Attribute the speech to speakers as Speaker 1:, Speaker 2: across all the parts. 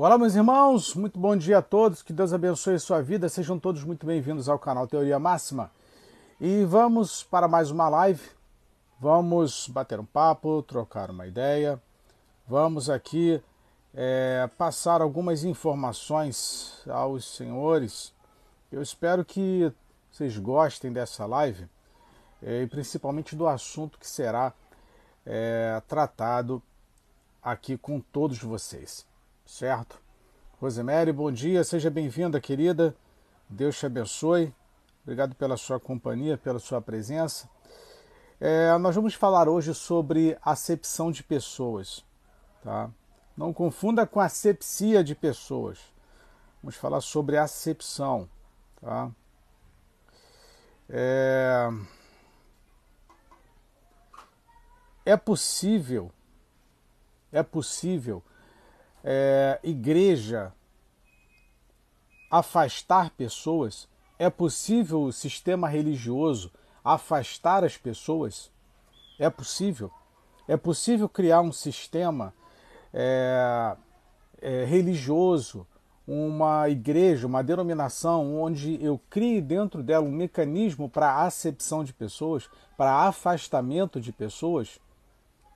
Speaker 1: Olá, meus irmãos, muito bom dia a todos, que Deus abençoe a sua vida, sejam todos muito bem-vindos ao canal Teoria Máxima. E vamos para mais uma live, vamos bater um papo, trocar uma ideia, vamos aqui é, passar algumas informações aos senhores. Eu espero que vocês gostem dessa live é, e principalmente do assunto que será é, tratado aqui com todos vocês certo? Rosemary, bom dia, seja bem-vinda, querida. Deus te abençoe. Obrigado pela sua companhia, pela sua presença. É, nós vamos falar hoje sobre acepção de pessoas, tá? Não confunda com asepsia de pessoas. Vamos falar sobre acepção, tá? É, é possível, é possível é, igreja afastar pessoas? É possível o sistema religioso afastar as pessoas? É possível? É possível criar um sistema é, é, religioso, uma igreja, uma denominação, onde eu crie dentro dela um mecanismo para acepção de pessoas, para afastamento de pessoas?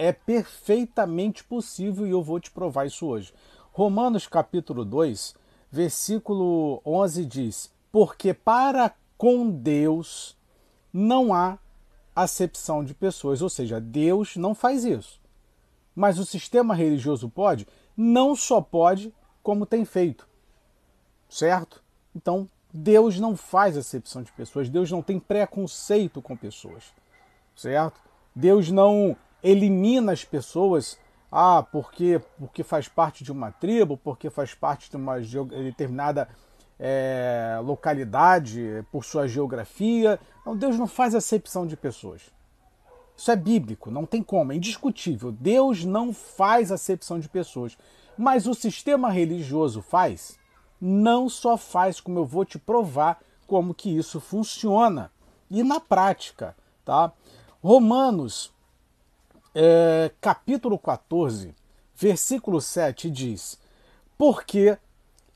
Speaker 1: É perfeitamente possível e eu vou te provar isso hoje. Romanos capítulo 2, versículo 11 diz: Porque para com Deus não há acepção de pessoas, ou seja, Deus não faz isso. Mas o sistema religioso pode? Não só pode, como tem feito. Certo? Então, Deus não faz acepção de pessoas, Deus não tem preconceito com pessoas. Certo? Deus não elimina as pessoas ah, porque, porque faz parte de uma tribo, porque faz parte de uma determinada é, localidade, por sua geografia. Não, Deus não faz acepção de pessoas. Isso é bíblico, não tem como, é indiscutível. Deus não faz acepção de pessoas. Mas o sistema religioso faz? Não só faz, como eu vou te provar como que isso funciona. E na prática, tá? Romanos é, capítulo 14, versículo 7 diz: Porque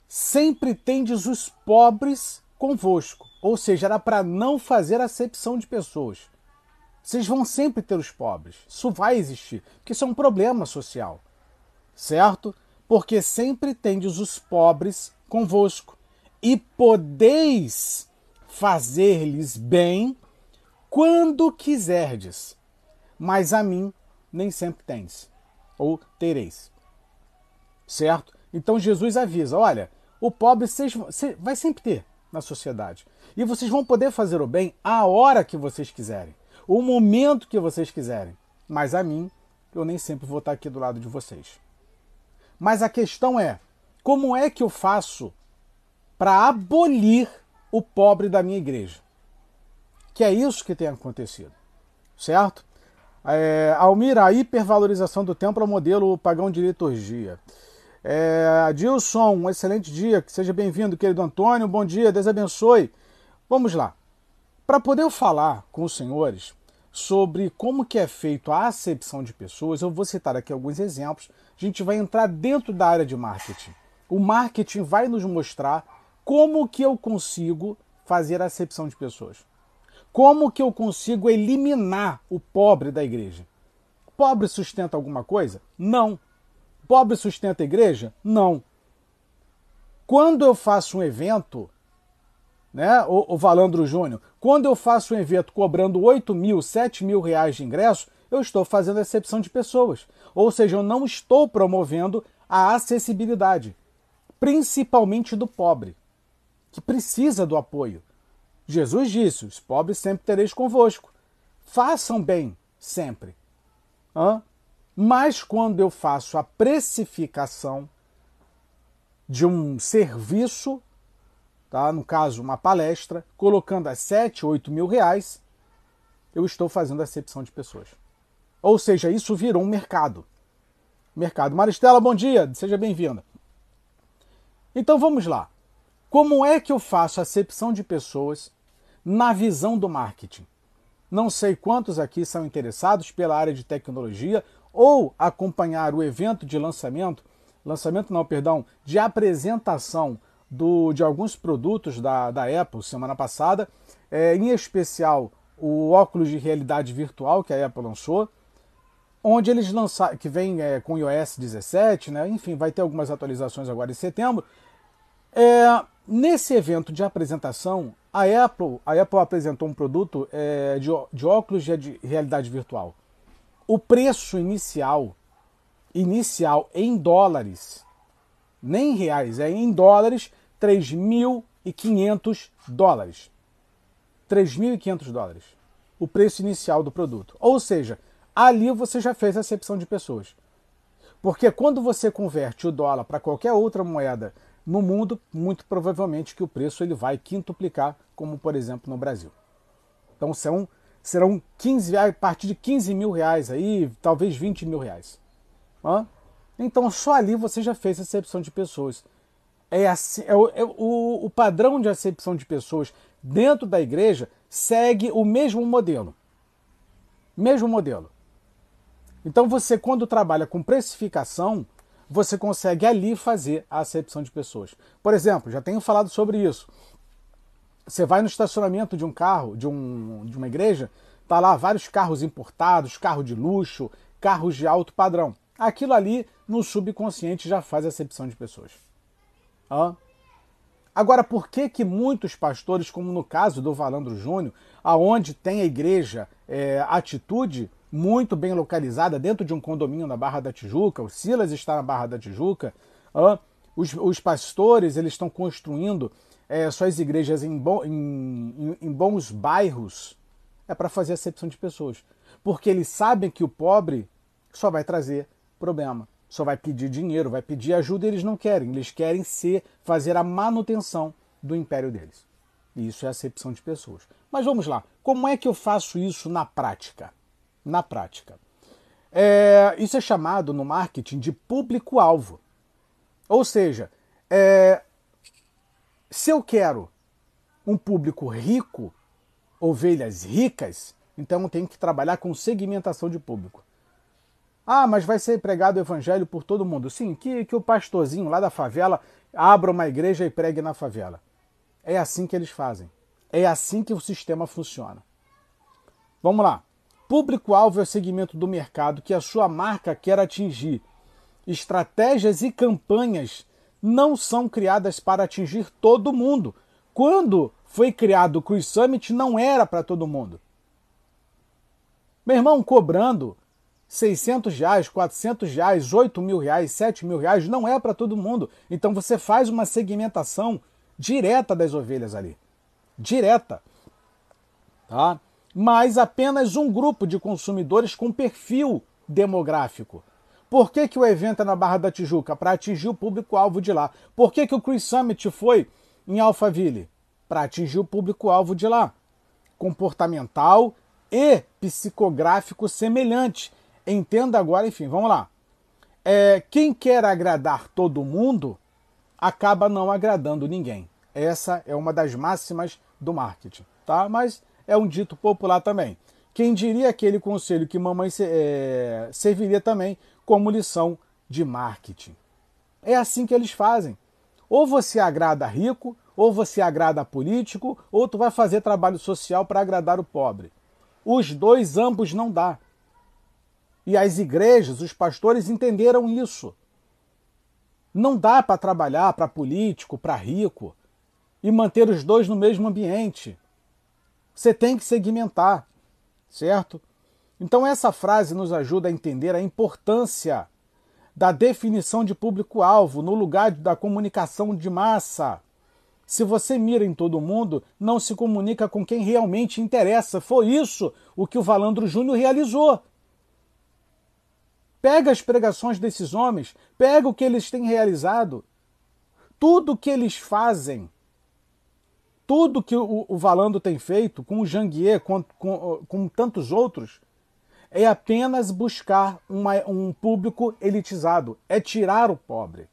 Speaker 1: sempre tendes os pobres convosco. Ou seja, era para não fazer acepção de pessoas. Vocês vão sempre ter os pobres. Isso vai existir, porque isso é um problema social. Certo? Porque sempre tendes os pobres convosco. E podeis fazer-lhes bem quando quiserdes. Mas a mim nem sempre tens ou tereis. Certo? Então Jesus avisa: olha, o pobre vocês, vai sempre ter na sociedade. E vocês vão poder fazer o bem a hora que vocês quiserem, o momento que vocês quiserem. Mas a mim, eu nem sempre vou estar aqui do lado de vocês. Mas a questão é: como é que eu faço para abolir o pobre da minha igreja? Que é isso que tem acontecido, certo? É, Almira, a hipervalorização do templo é o modelo pagão de liturgia. É, Adilson, um excelente dia, que seja bem-vindo, querido Antônio, bom dia, Deus abençoe. Vamos lá. Para poder falar com os senhores sobre como que é feito a acepção de pessoas, eu vou citar aqui alguns exemplos. A gente vai entrar dentro da área de marketing. O marketing vai nos mostrar como que eu consigo fazer a acepção de pessoas. Como que eu consigo eliminar o pobre da igreja? Pobre sustenta alguma coisa? Não. Pobre sustenta a igreja? Não. Quando eu faço um evento, né, o, o Valandro Júnior, quando eu faço um evento cobrando 8 mil, 7 mil reais de ingresso, eu estou fazendo exceção de pessoas. Ou seja, eu não estou promovendo a acessibilidade, principalmente do pobre, que precisa do apoio. Jesus disse: Os pobres sempre tereis convosco. Façam bem sempre. Hã? Mas quando eu faço a precificação de um serviço, tá? no caso, uma palestra, colocando a 7, 8 mil reais, eu estou fazendo acepção de pessoas. Ou seja, isso virou um mercado. Mercado. Maristela, bom dia, seja bem-vinda. Então vamos lá. Como é que eu faço acepção de pessoas na visão do marketing. Não sei quantos aqui são interessados pela área de tecnologia ou acompanhar o evento de lançamento lançamento não, perdão, de apresentação do, de alguns produtos da, da Apple semana passada, é, em especial o óculos de realidade virtual que a Apple lançou, onde eles lançaram, que vem é, com iOS 17, né? enfim, vai ter algumas atualizações agora em setembro. É, nesse evento de apresentação, a Apple, a Apple apresentou um produto é, de, de óculos de realidade virtual. O preço inicial, inicial em dólares, nem em reais, é em dólares, 3.500 dólares. 3.500 dólares. O preço inicial do produto. Ou seja, ali você já fez acepção de pessoas. Porque quando você converte o dólar para qualquer outra moeda no mundo, muito provavelmente que o preço ele vai quintuplicar, como por exemplo no Brasil. Então serão, serão 15, a partir de 15 mil reais aí, talvez 20 mil reais. Hã? Então só ali você já fez acepção de pessoas. É assim, é o, é o, o padrão de acepção de pessoas dentro da igreja segue o mesmo modelo. Mesmo modelo. Então você, quando trabalha com precificação, você consegue ali fazer a acepção de pessoas. Por exemplo, já tenho falado sobre isso. Você vai no estacionamento de um carro, de, um, de uma igreja, tá lá vários carros importados, carro de luxo, carros de alto padrão. Aquilo ali no subconsciente já faz acepção de pessoas. Hã? Agora, por que que muitos pastores, como no caso do Valandro Júnior, aonde tem a igreja é, atitude, muito bem localizada dentro de um condomínio na Barra da Tijuca. O Silas está na Barra da Tijuca. os, os, pastores eles estão construindo é, suas igrejas em, bo, em, em, bons bairros. É para fazer acepção de pessoas. Porque eles sabem que o pobre só vai trazer problema. Só vai pedir dinheiro, vai pedir ajuda e eles não querem. Eles querem ser, fazer a manutenção do império deles. E isso é acepção de pessoas. Mas vamos lá. Como é que eu faço isso na prática? Na prática. É, isso é chamado no marketing de público-alvo. Ou seja, é, se eu quero um público rico, ovelhas ricas, então eu tenho que trabalhar com segmentação de público. Ah, mas vai ser pregado o evangelho por todo mundo. Sim, que, que o pastorzinho lá da favela abra uma igreja e pregue na favela. É assim que eles fazem. É assim que o sistema funciona. Vamos lá. Público-alvo é o segmento do mercado que a sua marca quer atingir. Estratégias e campanhas não são criadas para atingir todo mundo. Quando foi criado o Cruise Summit, não era para todo mundo. Meu irmão, cobrando 600 reais, 400 reais, 8 mil reais, 7 mil reais, não é para todo mundo. Então você faz uma segmentação direta das ovelhas ali. Direta. Tá? Mas apenas um grupo de consumidores com perfil demográfico. Por que, que o evento é na Barra da Tijuca? Para atingir o público-alvo de lá. Por que, que o Chris Summit foi em Alphaville? Para atingir o público-alvo de lá. Comportamental e psicográfico semelhante. Entenda agora, enfim, vamos lá. É, quem quer agradar todo mundo acaba não agradando ninguém. Essa é uma das máximas do marketing, tá? Mas é um dito popular também. Quem diria aquele conselho que mamãe é, serviria também como lição de marketing? É assim que eles fazem. Ou você agrada rico, ou você agrada político, ou tu vai fazer trabalho social para agradar o pobre. Os dois, ambos não dá. E as igrejas, os pastores entenderam isso. Não dá para trabalhar para político, para rico e manter os dois no mesmo ambiente. Você tem que segmentar, certo? Então essa frase nos ajuda a entender a importância da definição de público-alvo no lugar da comunicação de massa. Se você mira em todo mundo, não se comunica com quem realmente interessa. Foi isso o que o Valandro Júnior realizou. Pega as pregações desses homens, pega o que eles têm realizado. Tudo o que eles fazem tudo que o, o Valando tem feito, com o Janguier, com, com, com tantos outros, é apenas buscar uma, um público elitizado, é tirar o pobre.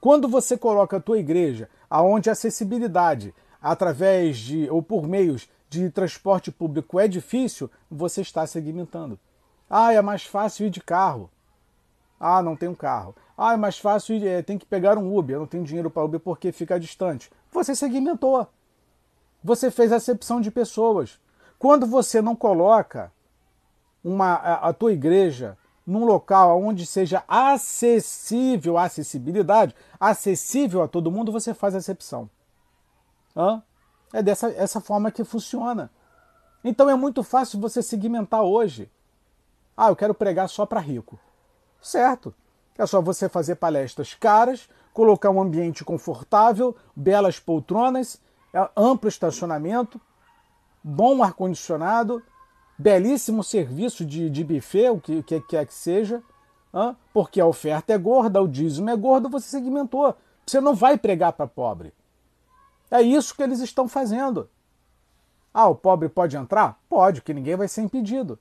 Speaker 1: Quando você coloca a tua igreja aonde a acessibilidade através de ou por meios de transporte público é difícil, você está segmentando. Ah, é mais fácil ir de carro. Ah, não tenho carro. Ah, é mais fácil, é, tem que pegar um Uber. Eu não tenho dinheiro para Uber porque fica distante. Você segmentou. Você fez acepção de pessoas. Quando você não coloca uma, a, a tua igreja num local onde seja acessível, acessibilidade, acessível a todo mundo, você faz acepção. Hã? É dessa essa forma que funciona. Então é muito fácil você segmentar hoje. Ah, eu quero pregar só para rico. Certo. É só você fazer palestras caras, colocar um ambiente confortável, belas poltronas, amplo estacionamento, bom ar-condicionado, belíssimo serviço de, de buffet, o que, que quer que seja, porque a oferta é gorda, o dízimo é gordo, você segmentou. Você não vai pregar para pobre. É isso que eles estão fazendo. Ah, o pobre pode entrar? Pode, que ninguém vai ser impedido.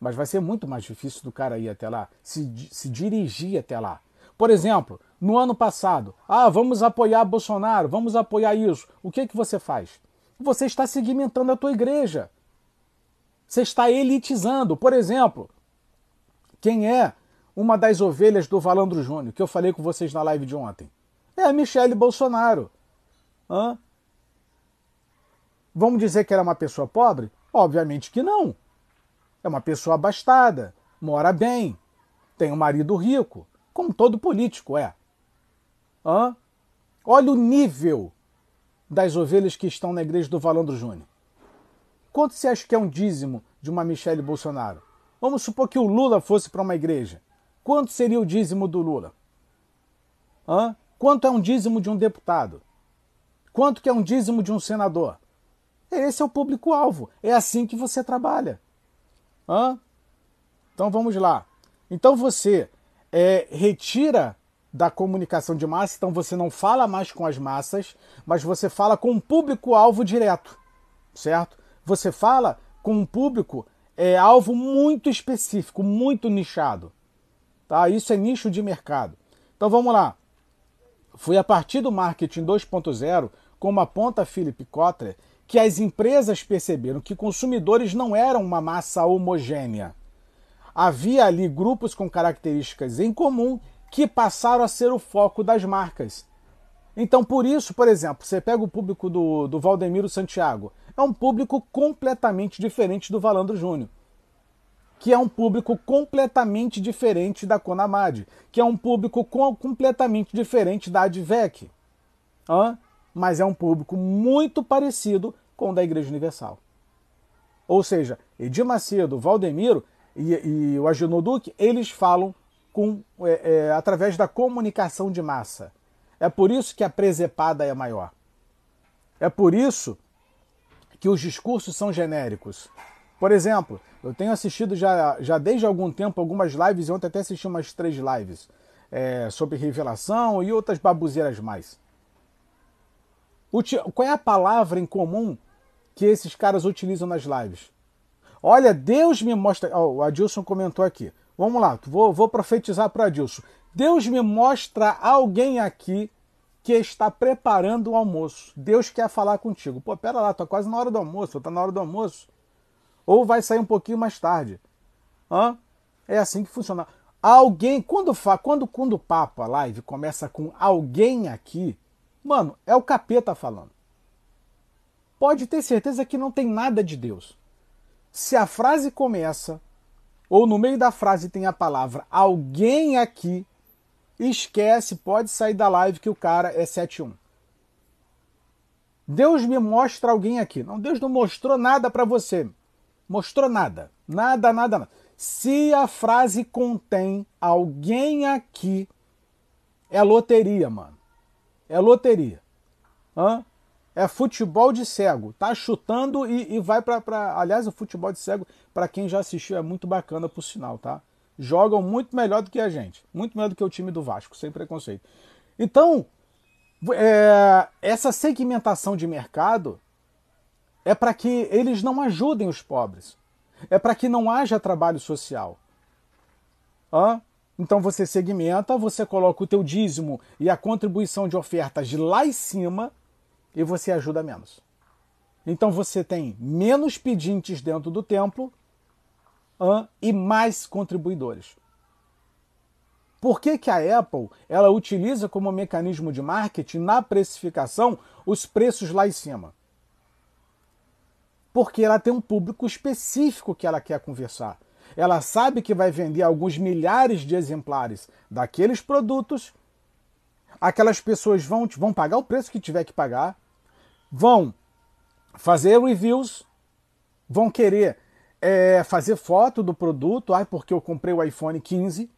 Speaker 1: Mas vai ser muito mais difícil do cara ir até lá, se, se dirigir até lá. Por exemplo, no ano passado, ah, vamos apoiar Bolsonaro, vamos apoiar isso. O que, que você faz? Você está segmentando a tua igreja. Você está elitizando. Por exemplo, quem é uma das ovelhas do Valandro Júnior, que eu falei com vocês na live de ontem? É a Michele Bolsonaro. Hã? Vamos dizer que ela é uma pessoa pobre? Obviamente que não. É uma pessoa abastada, mora bem, tem um marido rico, como todo político é. Hã? Olha o nível das ovelhas que estão na igreja do Valandro Júnior. Quanto você acha que é um dízimo de uma Michele Bolsonaro? Vamos supor que o Lula fosse para uma igreja. Quanto seria o dízimo do Lula? Hã? Quanto é um dízimo de um deputado? Quanto que é um dízimo de um senador? Esse é o público-alvo. É assim que você trabalha. Hã? Então vamos lá. Então você é, retira da comunicação de massa, então você não fala mais com as massas, mas você fala com um público-alvo direto, certo? Você fala com um público é, alvo muito específico, muito nichado. Tá? Isso é nicho de mercado. Então vamos lá. Foi a partir do marketing 2.0, como aponta Philip Kotler, que as empresas perceberam que consumidores não eram uma massa homogênea. Havia ali grupos com características em comum que passaram a ser o foco das marcas. Então, por isso, por exemplo, você pega o público do, do Valdemiro Santiago, é um público completamente diferente do Valandro Júnior, que é um público completamente diferente da Conamad, que é um público com, completamente diferente da Advec. Hã? Mas é um público muito parecido com o da Igreja Universal. Ou seja, Edir Macedo, Valdemiro e, e o Agenor Duque, eles falam com, é, é, através da comunicação de massa. É por isso que a presepada é maior. É por isso que os discursos são genéricos. Por exemplo, eu tenho assistido já, já desde algum tempo algumas lives, e ontem até assisti umas três lives é, sobre revelação e outras babuzeiras mais. Qual é a palavra em comum que esses caras utilizam nas lives? Olha, Deus me mostra. Oh, o Adilson comentou aqui. Vamos lá, vou, vou profetizar para Adilson. Deus me mostra alguém aqui que está preparando o almoço. Deus quer falar contigo. Pô, pera lá, tô quase na hora do almoço, tá na hora do almoço. Ou vai sair um pouquinho mais tarde. Hã? É assim que funciona. Alguém, quando, fa, quando, quando o papo, a live, começa com alguém aqui, mano, é o capeta falando. Pode ter certeza que não tem nada de Deus. Se a frase começa ou no meio da frase tem a palavra alguém aqui, esquece, pode sair da live que o cara é 71. Deus me mostra alguém aqui. Não, Deus não mostrou nada para você. Mostrou nada. Nada, nada, nada. Se a frase contém alguém aqui, é loteria, mano. É loteria. Hã? É futebol de cego. Tá chutando e, e vai para. Aliás, o futebol de cego, para quem já assistiu, é muito bacana por sinal, tá? Jogam muito melhor do que a gente. Muito melhor do que o time do Vasco, sem preconceito. Então, é, essa segmentação de mercado é para que eles não ajudem os pobres. É para que não haja trabalho social. Hã? Então você segmenta, você coloca o teu dízimo e a contribuição de ofertas lá em cima e você ajuda menos. Então você tem menos pedintes dentro do templo e mais contribuidores. Por que, que a Apple ela utiliza como mecanismo de marketing na precificação os preços lá em cima? Porque ela tem um público específico que ela quer conversar. Ela sabe que vai vender alguns milhares de exemplares daqueles produtos. Aquelas pessoas vão, vão pagar o preço que tiver que pagar, vão fazer reviews, vão querer é, fazer foto do produto, ah, porque eu comprei o iPhone 15.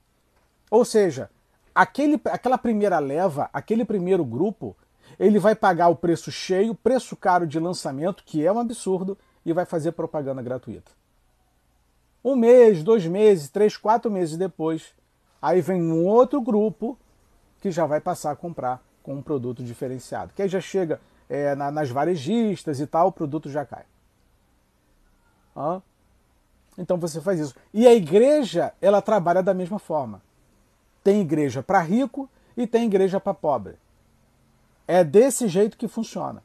Speaker 1: Ou seja, aquele, aquela primeira leva, aquele primeiro grupo, ele vai pagar o preço cheio, preço caro de lançamento, que é um absurdo, e vai fazer propaganda gratuita. Um mês, dois meses, três, quatro meses depois, aí vem um outro grupo que já vai passar a comprar com um produto diferenciado. Que aí já chega é, na, nas varejistas e tal, o produto já cai. Então você faz isso. E a igreja, ela trabalha da mesma forma. Tem igreja para rico e tem igreja para pobre. É desse jeito que funciona.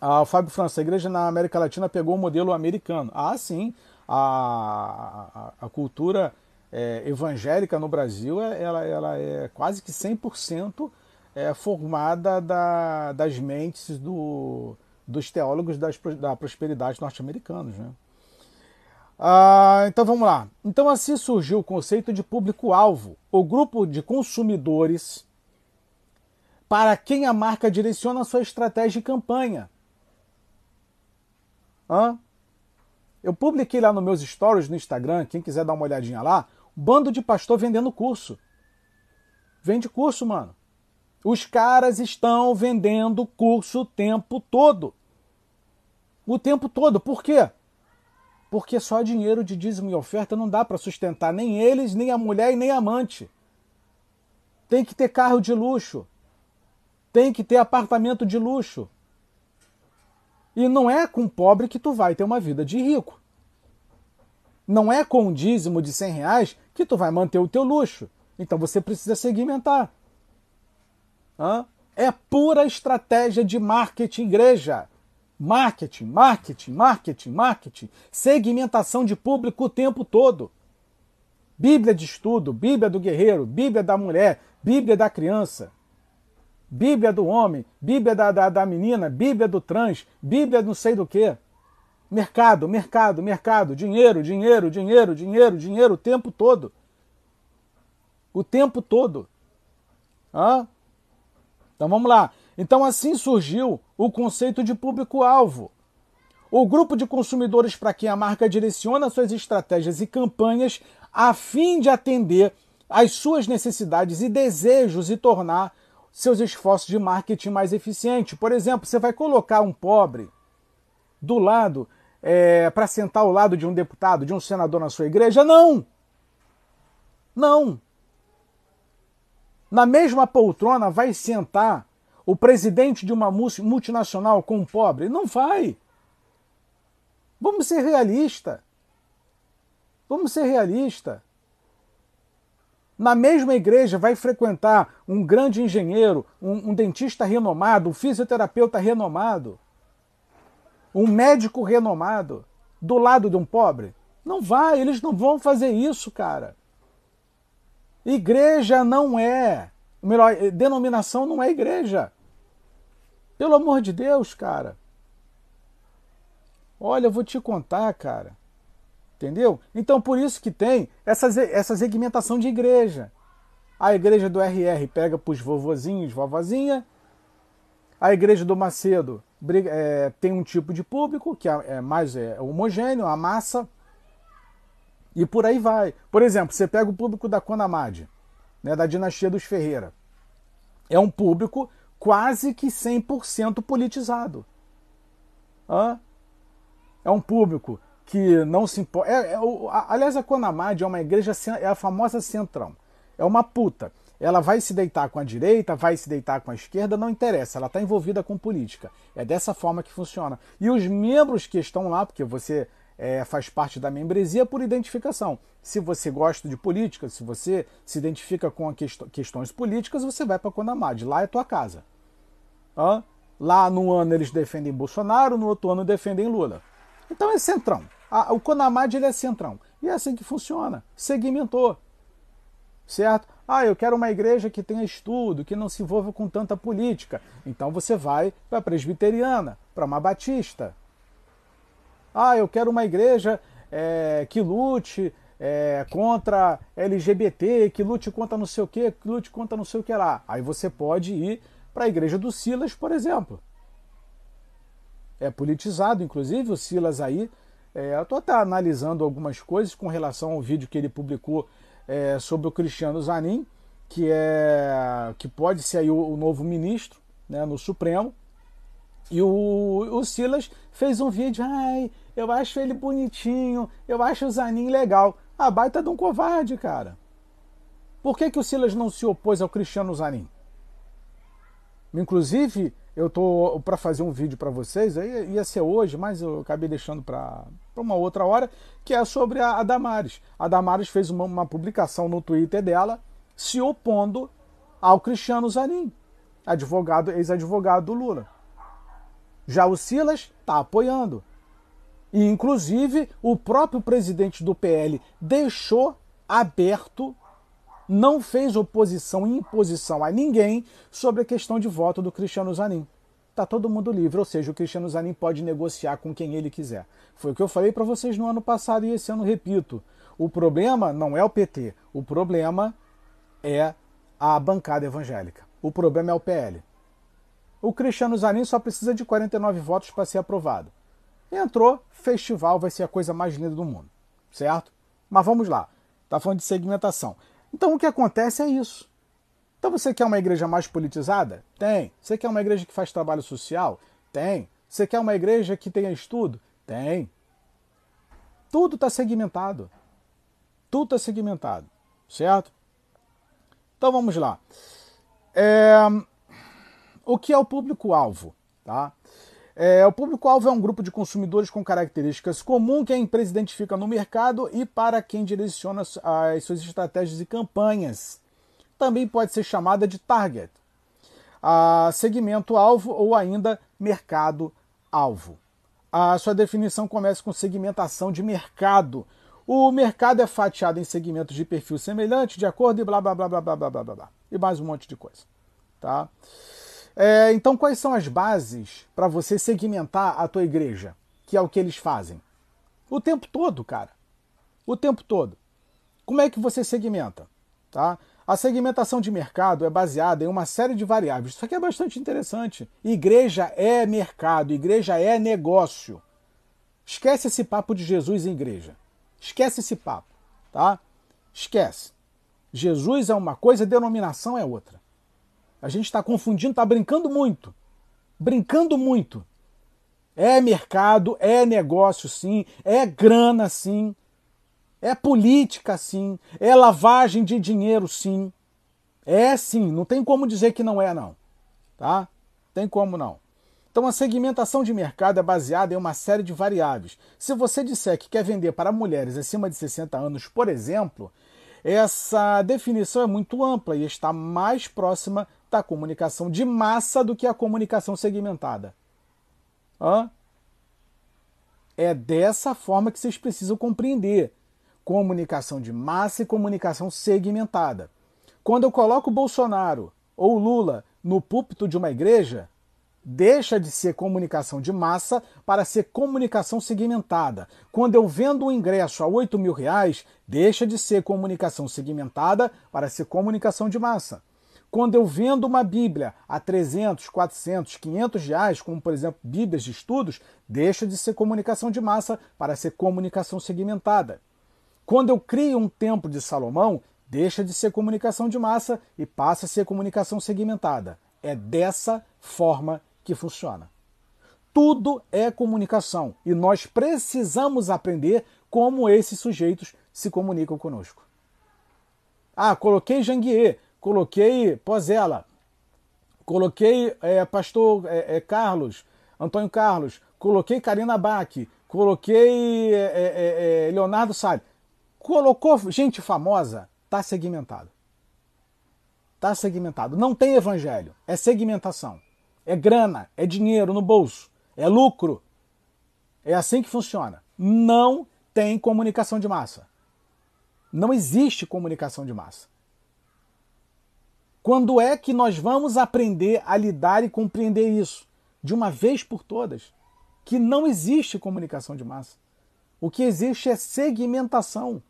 Speaker 1: Ah, Fábio França, a igreja na América Latina pegou o modelo americano. Ah, sim. A, a, a cultura é, evangélica no Brasil é, ela, ela é quase que 100% é, formada da, das mentes do, dos teólogos das, da prosperidade norte-americanos. Né? Ah, então vamos lá. Então assim surgiu o conceito de público-alvo, o grupo de consumidores para quem a marca direciona a sua estratégia de campanha. Hã? Eu publiquei lá nos meus stories no Instagram, quem quiser dar uma olhadinha lá, bando de pastor vendendo curso. Vende curso, mano. Os caras estão vendendo curso o tempo todo. O tempo todo. Por quê? Porque só dinheiro de dízimo e oferta não dá para sustentar nem eles, nem a mulher e nem a amante. Tem que ter carro de luxo. Tem que ter apartamento de luxo. E não é com pobre que tu vai ter uma vida de rico. Não é com um dízimo de 100 reais que tu vai manter o teu luxo. Então você precisa segmentar. É pura estratégia de marketing igreja. Marketing, marketing, marketing, marketing. Segmentação de público o tempo todo. Bíblia de estudo, Bíblia do guerreiro, Bíblia da mulher, Bíblia da criança. Bíblia do homem, Bíblia da, da, da menina, Bíblia do trans, Bíblia não sei do que. Mercado, mercado, mercado, dinheiro, dinheiro, dinheiro, dinheiro, dinheiro o tempo todo. O tempo todo. Hã? Então vamos lá. Então assim surgiu o conceito de público-alvo. O grupo de consumidores para quem a marca direciona suas estratégias e campanhas a fim de atender às suas necessidades e desejos e tornar seus esforços de marketing mais eficientes. Por exemplo, você vai colocar um pobre do lado é, para sentar ao lado de um deputado, de um senador na sua igreja? Não! Não! Na mesma poltrona vai sentar o presidente de uma multinacional com um pobre? Não vai. Vamos ser realistas. Vamos ser realistas. Na mesma igreja vai frequentar um grande engenheiro, um, um dentista renomado, um fisioterapeuta renomado, um médico renomado, do lado de um pobre? Não vai, eles não vão fazer isso, cara. Igreja não é. Melhor, denominação não é igreja. Pelo amor de Deus, cara. Olha, eu vou te contar, cara. Entendeu? Então por isso que tem essa, essa segmentação de igreja. A igreja do RR pega para os vovozinhos, vovozinha. A igreja do Macedo é, tem um tipo de público que é, é mais é, homogêneo, a massa. E por aí vai. Por exemplo, você pega o público da Conamade, né, da dinastia dos Ferreira. É um público quase que 100% politizado. Hã? É um público que não se importa. É, é, aliás, a Conamade é uma igreja, é a famosa centrão. É uma puta. Ela vai se deitar com a direita, vai se deitar com a esquerda, não interessa, ela está envolvida com política. É dessa forma que funciona. E os membros que estão lá, porque você é, faz parte da membresia por identificação. Se você gosta de política, se você se identifica com quest questões políticas, você vai para a Conamade. Lá é tua casa. Hã? Lá no ano eles defendem Bolsonaro, no outro ano defendem Lula. Então é centrão. o Conamade ele é centrão. E é assim que funciona. Segmentou. certo? Ah, eu quero uma igreja que tenha estudo, que não se envolva com tanta política. Então você vai para a presbiteriana, para uma batista. Ah, eu quero uma igreja é, que lute é, contra LGBT, que lute contra não sei o que, que lute contra não sei o que lá. Aí você pode ir para a igreja do Silas, por exemplo. É politizado, inclusive, o Silas aí. É, eu estou até analisando algumas coisas com relação ao vídeo que ele publicou é, sobre o Cristiano Zanin, que é que pode ser aí o, o novo ministro né, no Supremo. E o, o Silas fez um vídeo, ai, eu acho ele bonitinho, eu acho o Zanin legal. A baita de um covarde, cara. Por que, que o Silas não se opôs ao Cristiano Zanin? Inclusive, eu tô para fazer um vídeo para vocês, aí ia ser hoje, mas eu acabei deixando para uma outra hora, que é sobre a, a Damares. A Damares fez uma, uma publicação no Twitter dela se opondo ao Cristiano Zanin, advogado, ex-advogado do Lula. Já o Silas está apoiando. E, inclusive, o próprio presidente do PL deixou aberto, não fez oposição e imposição a ninguém sobre a questão de voto do Cristiano Zanin. Está todo mundo livre, ou seja, o Cristiano Zanin pode negociar com quem ele quiser. Foi o que eu falei para vocês no ano passado e esse ano repito. O problema não é o PT, o problema é a bancada evangélica. O problema é o PL. O Cristiano Zanin só precisa de 49 votos para ser aprovado. Entrou, festival vai ser a coisa mais linda do mundo, certo? Mas vamos lá, tá falando de segmentação. Então o que acontece é isso. Então você quer uma igreja mais politizada? Tem. Você quer uma igreja que faz trabalho social? Tem. Você quer uma igreja que tenha estudo? Tem. Tudo está segmentado. Tudo está segmentado, certo? Então vamos lá. É... O que é o público-alvo? Tá? É, o público-alvo é um grupo de consumidores com características comuns que a empresa identifica no mercado e para quem direciona as suas estratégias e campanhas. Também pode ser chamada de target, segmento-alvo ou ainda mercado-alvo. A sua definição começa com segmentação de mercado. O mercado é fatiado em segmentos de perfil semelhante, de acordo e blá blá blá blá blá blá blá blá. E mais um monte de coisa. Tá? É, então, quais são as bases para você segmentar a tua igreja? Que é o que eles fazem. O tempo todo, cara. O tempo todo. Como é que você segmenta? Tá? A segmentação de mercado é baseada em uma série de variáveis. Isso aqui é bastante interessante. Igreja é mercado, igreja é negócio. Esquece esse papo de Jesus em igreja. Esquece esse papo, tá? Esquece. Jesus é uma coisa, denominação é outra. A gente está confundindo, está brincando muito. Brincando muito. É mercado, é negócio sim, é grana sim, é política sim, é lavagem de dinheiro sim. É sim, não tem como dizer que não é não. Tá? Tem como não. Então a segmentação de mercado é baseada em uma série de variáveis. Se você disser que quer vender para mulheres acima de 60 anos, por exemplo, essa definição é muito ampla e está mais próxima da comunicação de massa do que a comunicação segmentada. Hã? É dessa forma que vocês precisam compreender comunicação de massa e comunicação segmentada. Quando eu coloco Bolsonaro ou Lula no púlpito de uma igreja, deixa de ser comunicação de massa para ser comunicação segmentada. Quando eu vendo um ingresso a 8 mil reais, deixa de ser comunicação segmentada para ser comunicação de massa. Quando eu vendo uma Bíblia a 300, 400, 500 reais, como por exemplo Bíblias de estudos, deixa de ser comunicação de massa para ser comunicação segmentada. Quando eu crio um templo de Salomão, deixa de ser comunicação de massa e passa a ser comunicação segmentada. É dessa forma que funciona. Tudo é comunicação e nós precisamos aprender como esses sujeitos se comunicam conosco. Ah, coloquei Janguier, coloquei Pozella, coloquei é, pastor é, é, Carlos, Antônio Carlos, coloquei Karina Bach, coloquei é, é, é, Leonardo Salles. Colocou gente famosa, está segmentado. Está segmentado. Não tem evangelho, é segmentação. É grana, é dinheiro no bolso, é lucro. É assim que funciona. Não tem comunicação de massa. Não existe comunicação de massa. Quando é que nós vamos aprender a lidar e compreender isso? De uma vez por todas. Que não existe comunicação de massa. O que existe é segmentação.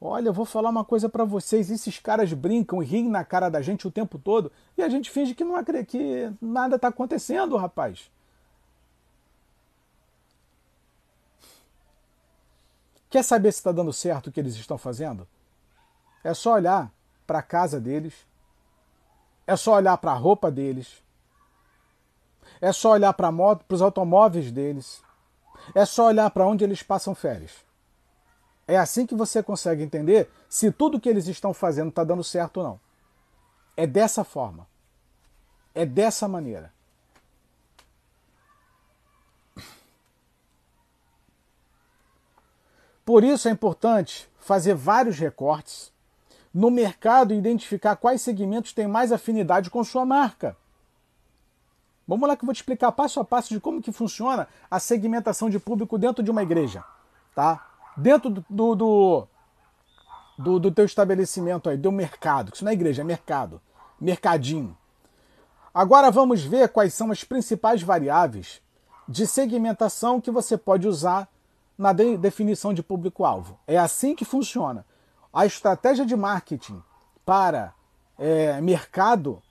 Speaker 1: Olha, eu vou falar uma coisa para vocês. Esses caras brincam e riem na cara da gente o tempo todo e a gente finge que não que nada está acontecendo, rapaz. Quer saber se está dando certo o que eles estão fazendo? É só olhar para a casa deles, é só olhar para a roupa deles, é só olhar para os automóveis deles, é só olhar para onde eles passam férias. É assim que você consegue entender se tudo que eles estão fazendo está dando certo ou não. É dessa forma. É dessa maneira. Por isso é importante fazer vários recortes no mercado e identificar quais segmentos têm mais afinidade com sua marca. Vamos lá que eu vou te explicar passo a passo de como que funciona a segmentação de público dentro de uma igreja, tá? Dentro do, do, do, do teu estabelecimento aí, do mercado, que isso não é igreja, é mercado, mercadinho. Agora vamos ver quais são as principais variáveis de segmentação que você pode usar na de definição de público-alvo. É assim que funciona a estratégia de marketing para é, mercado,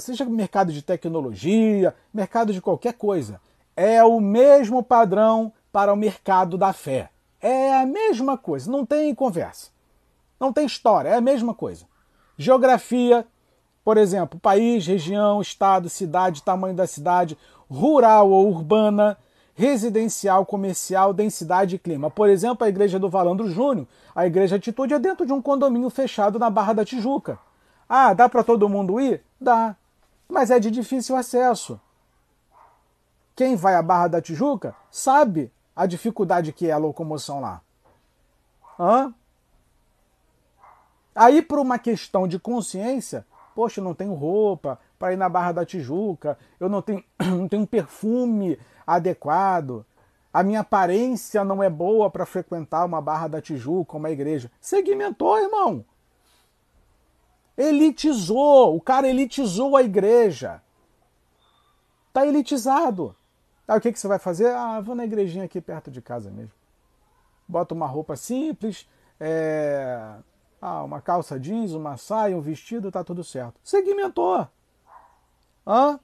Speaker 1: seja mercado de tecnologia, mercado de qualquer coisa, é o mesmo padrão para o mercado da fé. É a mesma coisa, não tem conversa. Não tem história, é a mesma coisa. Geografia, por exemplo, país, região, estado, cidade, tamanho da cidade, rural ou urbana, residencial, comercial, densidade e clima. Por exemplo, a igreja do Valandro Júnior, a igreja Atitude é dentro de um condomínio fechado na Barra da Tijuca. Ah, dá para todo mundo ir? Dá, mas é de difícil acesso. Quem vai à Barra da Tijuca sabe a dificuldade que é a locomoção lá. Hã? Aí, por uma questão de consciência, poxa, não tenho roupa para ir na Barra da Tijuca, eu não tenho, não tenho perfume adequado, a minha aparência não é boa para frequentar uma Barra da Tijuca, uma igreja. Segmentou, irmão. Elitizou, o cara elitizou a igreja. Tá elitizado. Aí o que, que você vai fazer? Ah, vou na igrejinha aqui perto de casa mesmo. Bota uma roupa simples, é... ah, uma calça jeans, uma saia, um vestido, tá tudo certo. Segmentou. Hã?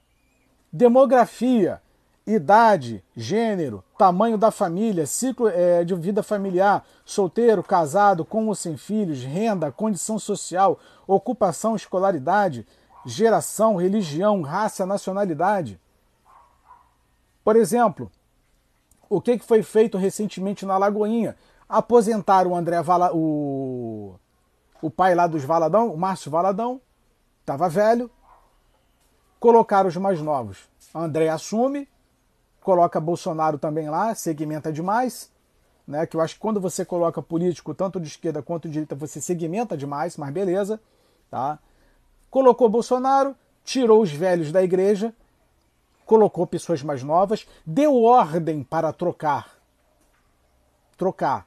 Speaker 1: Demografia idade, gênero, tamanho da família, ciclo é, de vida familiar, solteiro, casado, com ou sem filhos, renda, condição social, ocupação, escolaridade, geração, religião, raça, nacionalidade. Por exemplo, o que foi feito recentemente na Lagoinha? Aposentaram o André Vala, o, o pai lá dos Valadão, o Márcio Valadão, estava velho, colocaram os mais novos. André assume, coloca Bolsonaro também lá, segmenta demais, né? Que eu acho que quando você coloca político, tanto de esquerda quanto de direita, você segmenta demais, mas beleza, tá? Colocou Bolsonaro, tirou os velhos da igreja, colocou pessoas mais novas, deu ordem para trocar, trocar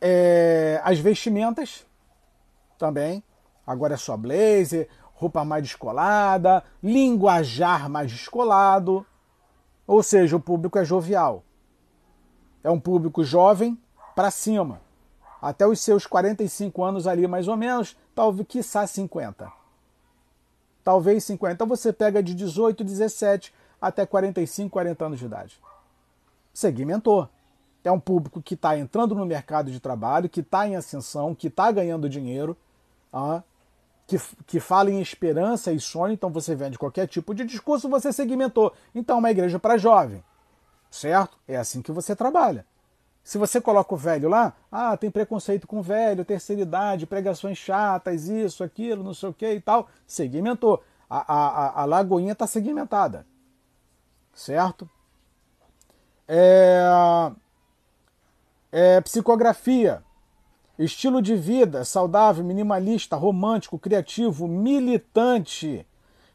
Speaker 1: é, as vestimentas também. Agora é só blazer, roupa mais descolada, linguajar mais descolado, ou seja, o público é jovial. É um público jovem para cima. Até os seus 45 anos ali, mais ou menos, talvez, quiçá 50. Talvez 50. Então você pega de 18, 17 até 45, 40 anos de idade. Segmentou. É um público que está entrando no mercado de trabalho, que está em ascensão, que está ganhando dinheiro. Ah, que, que fala em esperança e sonho, então você vende qualquer tipo de discurso, você segmentou. Então, uma igreja para jovem. Certo? É assim que você trabalha. Se você coloca o velho lá, ah, tem preconceito com velho, terceira idade, pregações chatas, isso, aquilo, não sei o que e tal, segmentou. A, a, a lagoinha está segmentada. Certo? É, é, psicografia. Estilo de vida saudável, minimalista, romântico, criativo, militante.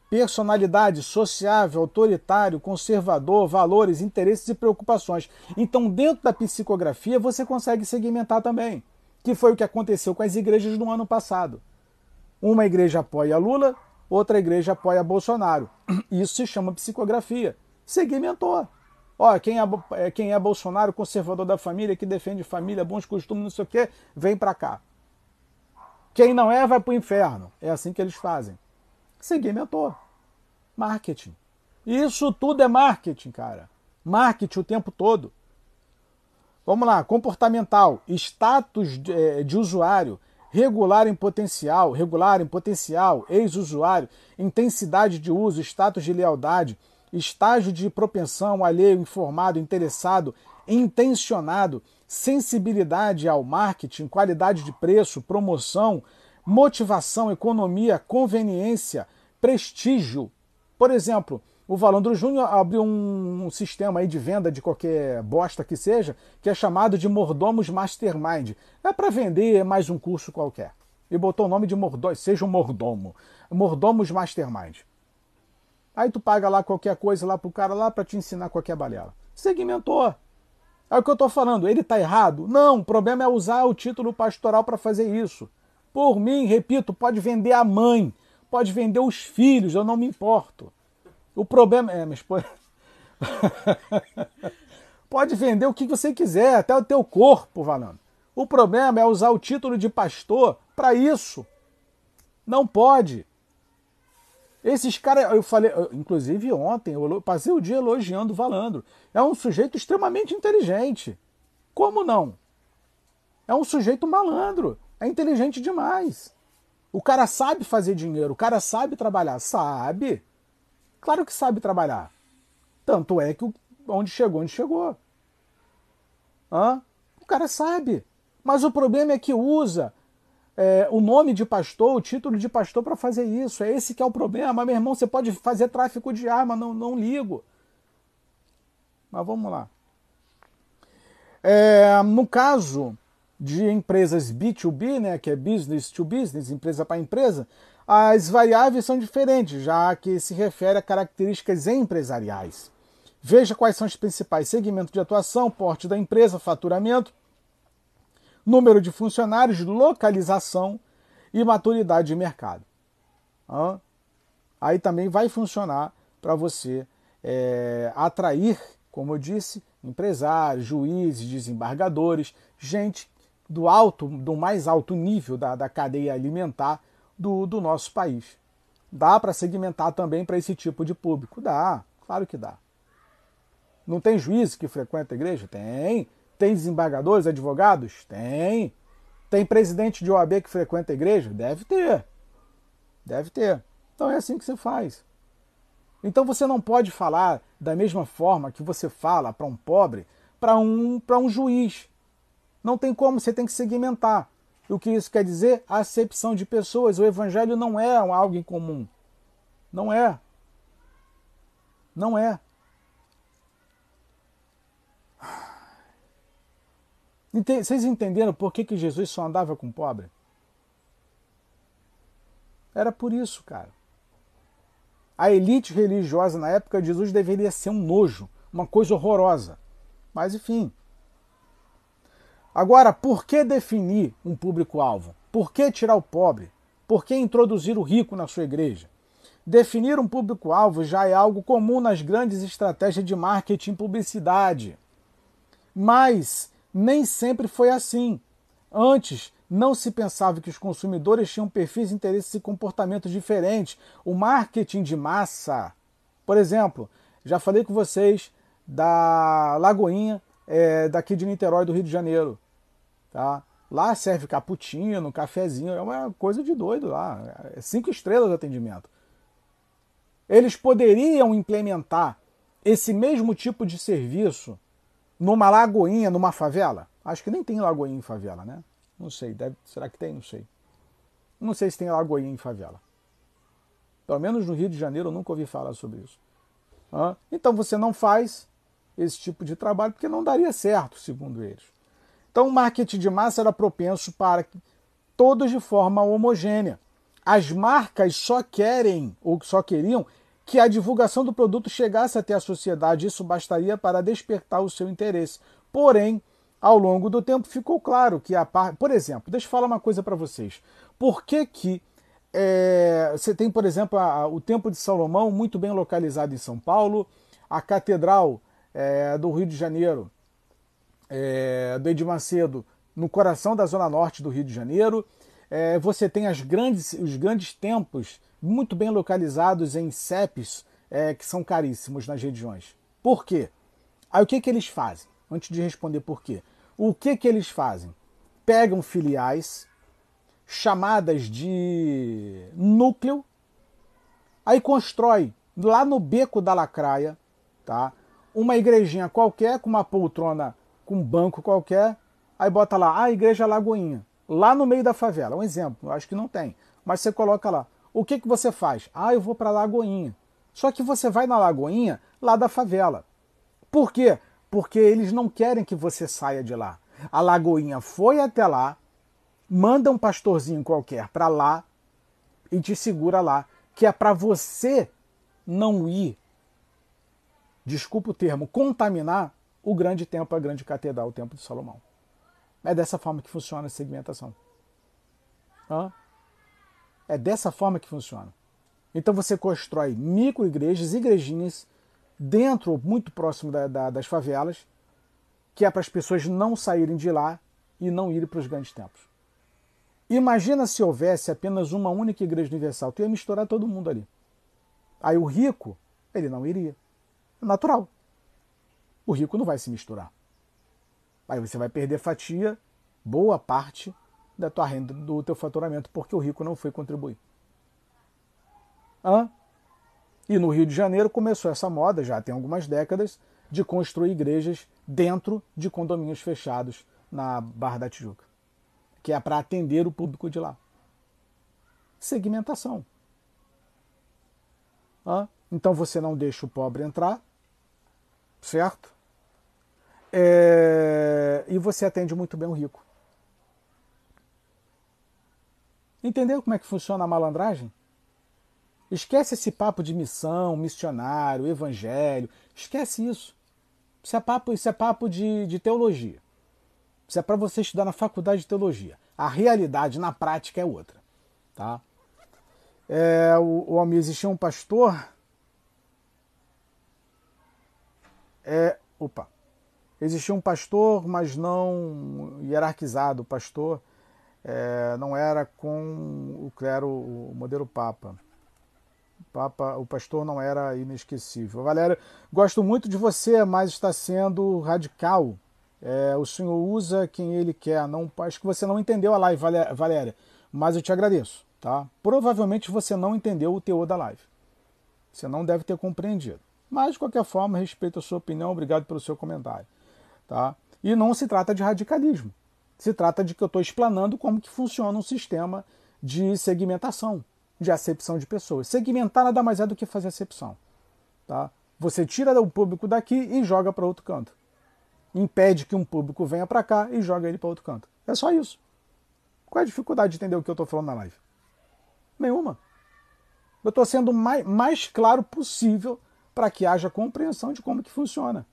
Speaker 1: Personalidade sociável, autoritário, conservador, valores, interesses e preocupações. Então, dentro da psicografia, você consegue segmentar também. que foi o que aconteceu com as igrejas no ano passado. Uma igreja apoia Lula, outra igreja apoia Bolsonaro. Isso se chama psicografia. Segmentou. Ó, quem é, é, quem é Bolsonaro, conservador da família, que defende família, bons costumes, não sei o quê, vem para cá. Quem não é, vai para o inferno. É assim que eles fazem. Segmentou. Marketing. Isso tudo é marketing, cara. Marketing o tempo todo. Vamos lá, comportamental, status de, é, de usuário, regular em potencial, regular em potencial, ex-usuário, intensidade de uso, status de lealdade, estágio de propensão, alheio, informado, interessado, intencionado, sensibilidade ao marketing, qualidade de preço, promoção, motivação, economia, conveniência, prestígio. Por exemplo, o Valandro Júnior abriu um, sistema aí de venda de qualquer bosta que seja, que é chamado de Mordomos Mastermind. É para vender mais um curso qualquer. E botou o nome de mordomo, seja um mordomo. Mordomos Mastermind. Aí tu paga lá qualquer coisa lá pro cara lá para te ensinar qualquer balela. Segmentou. É o que eu tô falando. Ele tá errado? Não, o problema é usar o título pastoral para fazer isso. Por mim, repito, pode vender a mãe, pode vender os filhos, eu não me importo. O problema é, mas pode... pode vender o que você quiser, até o teu corpo, Valando. O problema é usar o título de pastor para isso. Não pode. Esses caras, eu falei, inclusive ontem, eu passei o dia elogiando o Valandro. É um sujeito extremamente inteligente. Como não? É um sujeito malandro. É inteligente demais. O cara sabe fazer dinheiro, o cara sabe trabalhar. Sabe. Claro que sabe trabalhar. Tanto é que onde chegou, onde chegou. Hã? O cara sabe. Mas o problema é que usa é, o nome de pastor, o título de pastor para fazer isso. É esse que é o problema. Meu irmão, você pode fazer tráfico de arma, não, não ligo. Mas vamos lá. É, no caso de empresas B2B, né, que é business to business, empresa para empresa, as variáveis são diferentes, já que se refere a características empresariais. Veja quais são os principais segmentos de atuação, porte da empresa, faturamento, número de funcionários, localização e maturidade de mercado. Aí também vai funcionar para você é, atrair, como eu disse, empresários, juízes, desembargadores, gente do alto, do mais alto nível da, da cadeia alimentar do, do nosso país. Dá para segmentar também para esse tipo de público? Dá, claro que dá. Não tem juiz que frequenta a igreja? Tem. Tem desembargadores, advogados? Tem. Tem presidente de OAB que frequenta a igreja? Deve ter. Deve ter. Então é assim que se faz. Então você não pode falar da mesma forma que você fala para um pobre, para um, um juiz. Não tem como, você tem que segmentar. O que isso quer dizer? Acepção de pessoas. O evangelho não é algo em comum. Não é. Não é. Vocês entenderam por que, que Jesus só andava com pobre? Era por isso, cara. A elite religiosa na época de Jesus deveria ser um nojo, uma coisa horrorosa. Mas enfim, Agora, por que definir um público-alvo? Por que tirar o pobre? Por que introduzir o rico na sua igreja? Definir um público-alvo já é algo comum nas grandes estratégias de marketing e publicidade. Mas nem sempre foi assim. Antes, não se pensava que os consumidores tinham perfis, interesses e comportamentos diferentes. O marketing de massa, por exemplo, já falei com vocês da Lagoinha, é, daqui de Niterói, do Rio de Janeiro. Tá? Lá serve cappuccino, cafezinho, é uma coisa de doido lá. É cinco estrelas de atendimento. Eles poderiam implementar esse mesmo tipo de serviço numa lagoinha, numa favela? Acho que nem tem lagoinha em favela, né? Não sei, deve, será que tem? Não sei. Não sei se tem lagoinha em favela. Pelo menos no Rio de Janeiro eu nunca ouvi falar sobre isso. Então você não faz esse tipo de trabalho porque não daria certo, segundo eles. Então o marketing de massa era propenso para todos de forma homogênea. As marcas só querem ou só queriam que a divulgação do produto chegasse até a sociedade, isso bastaria para despertar o seu interesse. Porém, ao longo do tempo ficou claro que a parte. Por exemplo, deixa eu falar uma coisa para vocês. Por que, que é, você tem, por exemplo, a, a, o Templo de Salomão, muito bem localizado em São Paulo, a Catedral é, do Rio de Janeiro, é, do Edir Macedo, no coração da Zona Norte do Rio de Janeiro. É, você tem as grandes, os grandes templos muito bem localizados em CEPs, é, que são caríssimos nas regiões. Por quê? Aí o que, que eles fazem? Antes de responder por quê. O que, que eles fazem? Pegam filiais chamadas de núcleo, aí constrói lá no beco da lacraia, tá? Uma igrejinha qualquer com uma poltrona com um banco qualquer, aí bota lá a igreja Lagoinha, lá no meio da favela. Um exemplo, acho que não tem, mas você coloca lá. O que que você faz? Ah, eu vou para Lagoinha. Só que você vai na Lagoinha lá da favela. Por quê? Porque eles não querem que você saia de lá. A Lagoinha foi até lá, manda um pastorzinho qualquer para lá e te segura lá, que é para você não ir, desculpa o termo, contaminar o grande templo, a grande catedral, o Templo de Salomão. É dessa forma que funciona a segmentação. Hã? É dessa forma que funciona. Então você constrói micro-igrejas, igrejinhas, dentro, muito próximo da, da, das favelas, que é para as pessoas não saírem de lá e não irem para os grandes templos. Imagina se houvesse apenas uma única igreja universal, tu ia misturar todo mundo ali. Aí o rico, ele não iria. É natural. O rico não vai se misturar. Aí você vai perder fatia, boa parte da tua renda, do teu faturamento, porque o rico não foi contribuir. Hã? E no Rio de Janeiro começou essa moda, já tem algumas décadas, de construir igrejas dentro de condomínios fechados na Barra da Tijuca, que é para atender o público de lá. Segmentação. Hã? Então você não deixa o pobre entrar, certo? É... E você atende muito bem o rico. Entendeu como é que funciona a malandragem? Esquece esse papo de missão, missionário, evangelho. Esquece isso. Isso é papo, isso é papo de, de teologia. Isso é para você estudar na faculdade de teologia. A realidade na prática é outra. Tá? É, o, o, existia um pastor. É, opa. Existia um pastor, mas não hierarquizado. O pastor é, não era com o clero, o modelo Papa. Papa, o pastor não era inesquecível. Valéria, gosto muito de você, mas está sendo radical. É, o senhor usa quem ele quer. Não, acho que você não entendeu a live, Valéria, mas eu te agradeço. Tá? Provavelmente você não entendeu o teor da live. Você não deve ter compreendido. Mas, de qualquer forma, respeito a sua opinião, obrigado pelo seu comentário. Tá? E não se trata de radicalismo. Se trata de que eu estou explanando como que funciona um sistema de segmentação de acepção de pessoas. Segmentar nada mais é do que fazer acepção. Tá? Você tira o público daqui e joga para outro canto. Impede que um público venha para cá e joga ele para outro canto. É só isso. Qual é a dificuldade de entender o que eu estou falando na live? Nenhuma. Eu estou sendo o mais, mais claro possível para que haja compreensão de como que funciona.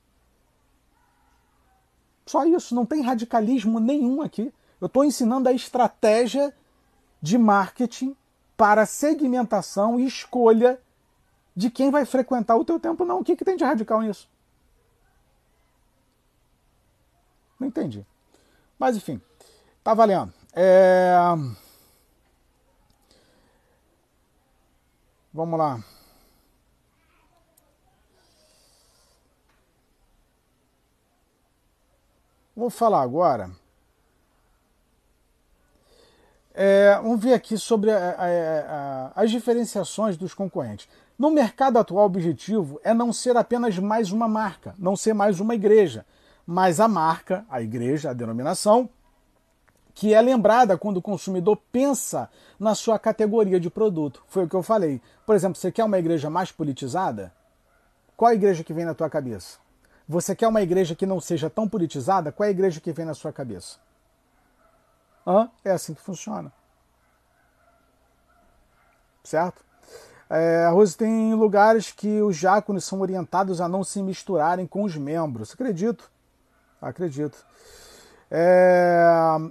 Speaker 1: Só isso, não tem radicalismo nenhum aqui. Eu estou ensinando a estratégia de marketing para segmentação e escolha de quem vai frequentar o teu templo, não. O que, que tem de radical nisso? Não entendi. Mas enfim, tá valendo. É... Vamos lá. Vou falar agora é, vamos ver aqui sobre a, a, a, as diferenciações dos concorrentes. No mercado atual, o objetivo é não ser apenas mais uma marca, não ser mais uma igreja, mas a marca, a igreja, a denominação, que é lembrada quando o consumidor pensa na sua categoria de produto. Foi o que eu falei. Por exemplo, você quer uma igreja mais politizada? Qual a igreja que vem na tua cabeça? Você quer uma igreja que não seja tão politizada? Qual é a igreja que vem na sua cabeça? Hã? É assim que funciona. Certo? É, a Rose tem lugares que os diáconos são orientados a não se misturarem com os membros. Acredito. Acredito. É...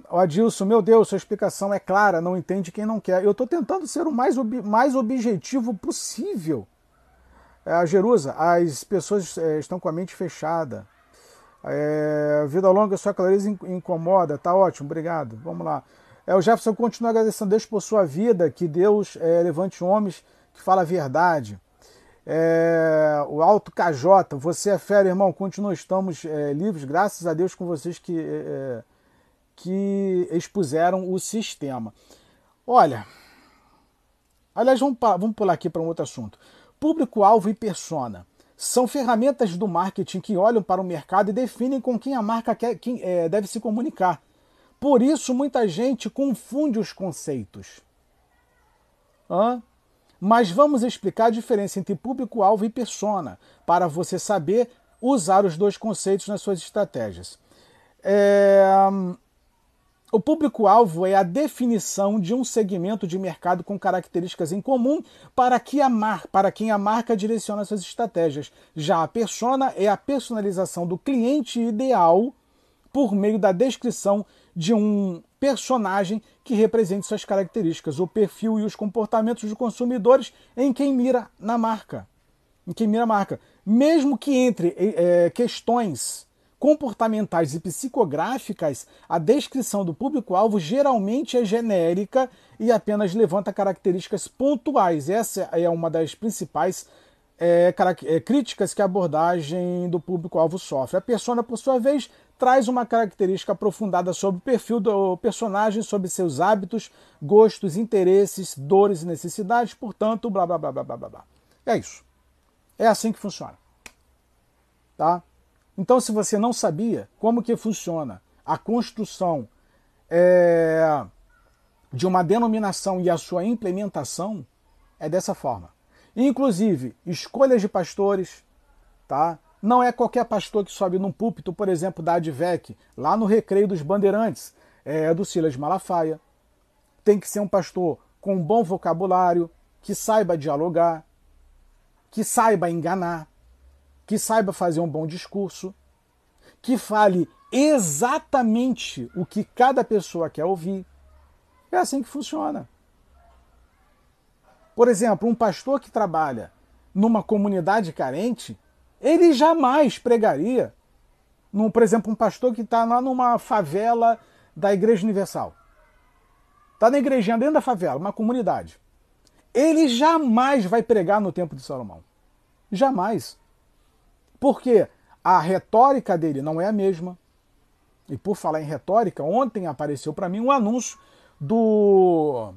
Speaker 1: O Adilson, meu Deus, sua explicação é clara, não entende quem não quer. Eu estou tentando ser o mais, ob... mais objetivo possível. É, a Jerusa, as pessoas é, estão com a mente fechada. É... Vida longa, sua clareza incomoda. Tá ótimo, obrigado. Vamos lá. É, o Jefferson continua agradecendo a Deus por sua vida, que Deus é, levante homens que falam a verdade. É, o Alto KJ, você é fera, irmão. Continua, estamos é, livres, graças a Deus com vocês que, é, é que expuseram o sistema. Olha, aliás, vamos, vamos pular aqui para um outro assunto. Público-alvo e persona são ferramentas do marketing que olham para o mercado e definem com quem a marca quer, quem, é, deve se comunicar. Por isso, muita gente confunde os conceitos. Hã? Mas vamos explicar a diferença entre público-alvo e persona, para você saber usar os dois conceitos nas suas estratégias. É... O público-alvo é a definição de um segmento de mercado com características em comum para, que a mar... para quem a marca direciona suas estratégias. Já a persona é a personalização do cliente ideal por meio da descrição de um personagem que represente suas características, o perfil e os comportamentos dos consumidores em quem mira na marca. Em quem mira a marca. Mesmo que entre é, questões comportamentais e psicográficas, a descrição do público-alvo geralmente é genérica e apenas levanta características pontuais. Essa é uma das principais é, é, críticas que a abordagem do público-alvo sofre. A persona, por sua vez, traz uma característica aprofundada sobre o perfil do personagem, sobre seus hábitos, gostos, interesses, dores e necessidades, portanto, blá blá blá blá blá blá. É isso. É assim que funciona. Tá? Então, se você não sabia como que funciona a construção é, de uma denominação e a sua implementação, é dessa forma. Inclusive, escolhas de pastores, tá? Não é qualquer pastor que sobe num púlpito, por exemplo, da Advec, lá no Recreio dos Bandeirantes, é do Silas Malafaia. Tem que ser um pastor com um bom vocabulário, que saiba dialogar, que saiba enganar, que saiba fazer um bom discurso, que fale exatamente o que cada pessoa quer ouvir. É assim que funciona. Por exemplo, um pastor que trabalha numa comunidade carente, ele jamais pregaria, num, por exemplo, um pastor que está lá numa favela da Igreja Universal. Está na igrejinha dentro da favela, uma comunidade. Ele jamais vai pregar no tempo de Salomão. Jamais. Porque a retórica dele não é a mesma. E por falar em retórica, ontem apareceu para mim um anúncio do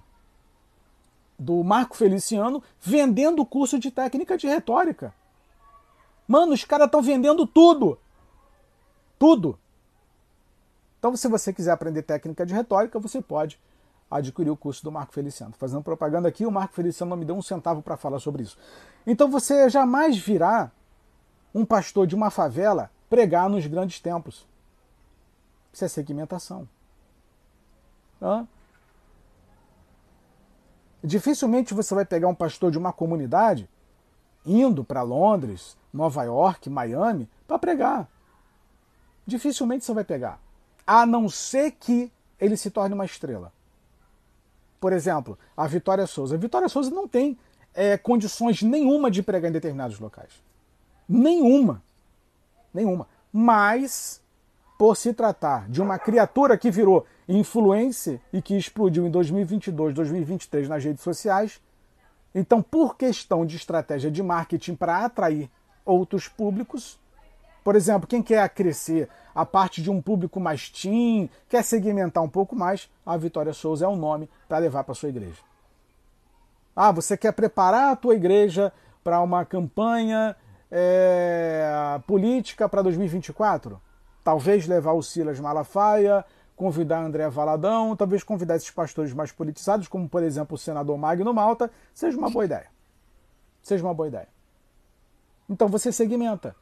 Speaker 1: do Marco Feliciano vendendo o curso de técnica de retórica. Mano, os caras estão vendendo tudo. Tudo. Então, se você quiser aprender técnica de retórica, você pode adquirir o curso do Marco Feliciano. Fazendo propaganda aqui, o Marco Feliciano não me deu um centavo para falar sobre isso. Então, você jamais virá um pastor de uma favela pregar nos grandes templos. Isso é segmentação. Hã? Dificilmente você vai pegar um pastor de uma comunidade indo para Londres, Nova York, Miami, para pregar. Dificilmente você vai pegar. A não ser que ele se torne uma estrela. Por exemplo, a Vitória Souza. A Vitória Souza não tem é, condições nenhuma de pregar em determinados locais. Nenhuma. Nenhuma. Mas, por se tratar de uma criatura que virou influência e que explodiu em 2022, 2023 nas redes sociais, então, por questão de estratégia de marketing para atrair outros públicos, por exemplo, quem quer crescer a parte de um público mais teen, quer segmentar um pouco mais, a Vitória Souza é o um nome para levar para sua igreja. Ah, você quer preparar a tua igreja para uma campanha é, política para 2024? Talvez levar o Silas Malafaia, convidar André Valadão, talvez convidar esses pastores mais politizados, como por exemplo o senador Magno Malta, seja uma boa ideia. Seja uma boa ideia. Então você segmenta.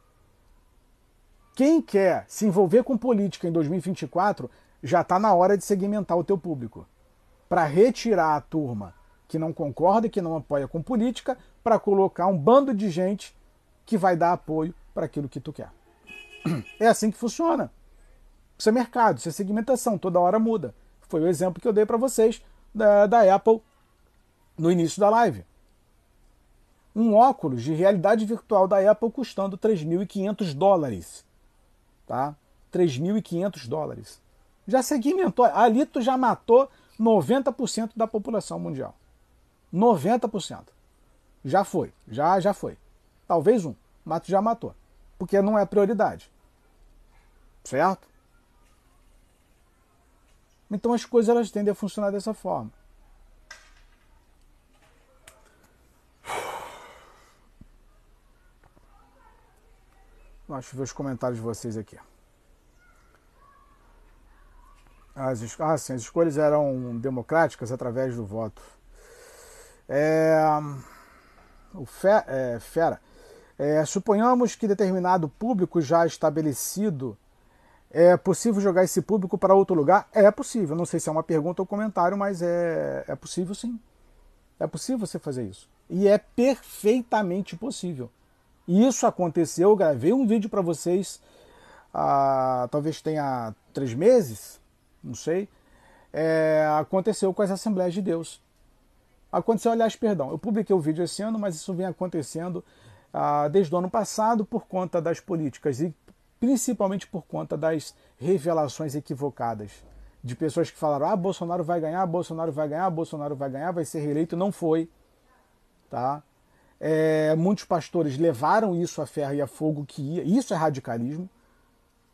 Speaker 1: Quem quer se envolver com política em 2024 já está na hora de segmentar o teu público. Para retirar a turma que não concorda e que não apoia com política, para colocar um bando de gente que vai dar apoio para aquilo que tu quer. É assim que funciona. Isso é mercado, isso é segmentação, toda hora muda. Foi o exemplo que eu dei para vocês da, da Apple no início da live. Um óculos de realidade virtual da Apple custando 3.500 dólares. Tá? 3.500 dólares. Já segmentou. Ali tu já matou 90% da população mundial. 90%. Já foi, já já foi. Talvez um, mas já matou. Porque não é prioridade. Certo? Então as coisas elas tendem a funcionar dessa forma. Deixa eu ver os comentários de vocês aqui. As, ah, sim, as escolhas eram democráticas através do voto. É, o fe, é, Fera. É, suponhamos que determinado público já estabelecido é possível jogar esse público para outro lugar? É possível. Não sei se é uma pergunta ou comentário, mas é, é possível sim. É possível você fazer isso. E é perfeitamente possível. E isso aconteceu. Eu gravei um vídeo para vocês, ah, talvez tenha três meses, não sei. É, aconteceu com as Assembleias de Deus. Aconteceu, aliás, perdão, eu publiquei o vídeo esse ano, mas isso vem acontecendo ah, desde o ano passado por conta das políticas e principalmente por conta das revelações equivocadas de pessoas que falaram: ah, Bolsonaro vai ganhar, Bolsonaro vai ganhar, Bolsonaro vai ganhar, vai ser reeleito. Não foi. Tá? É, muitos pastores levaram isso a ferro e a fogo que ia. Isso é radicalismo.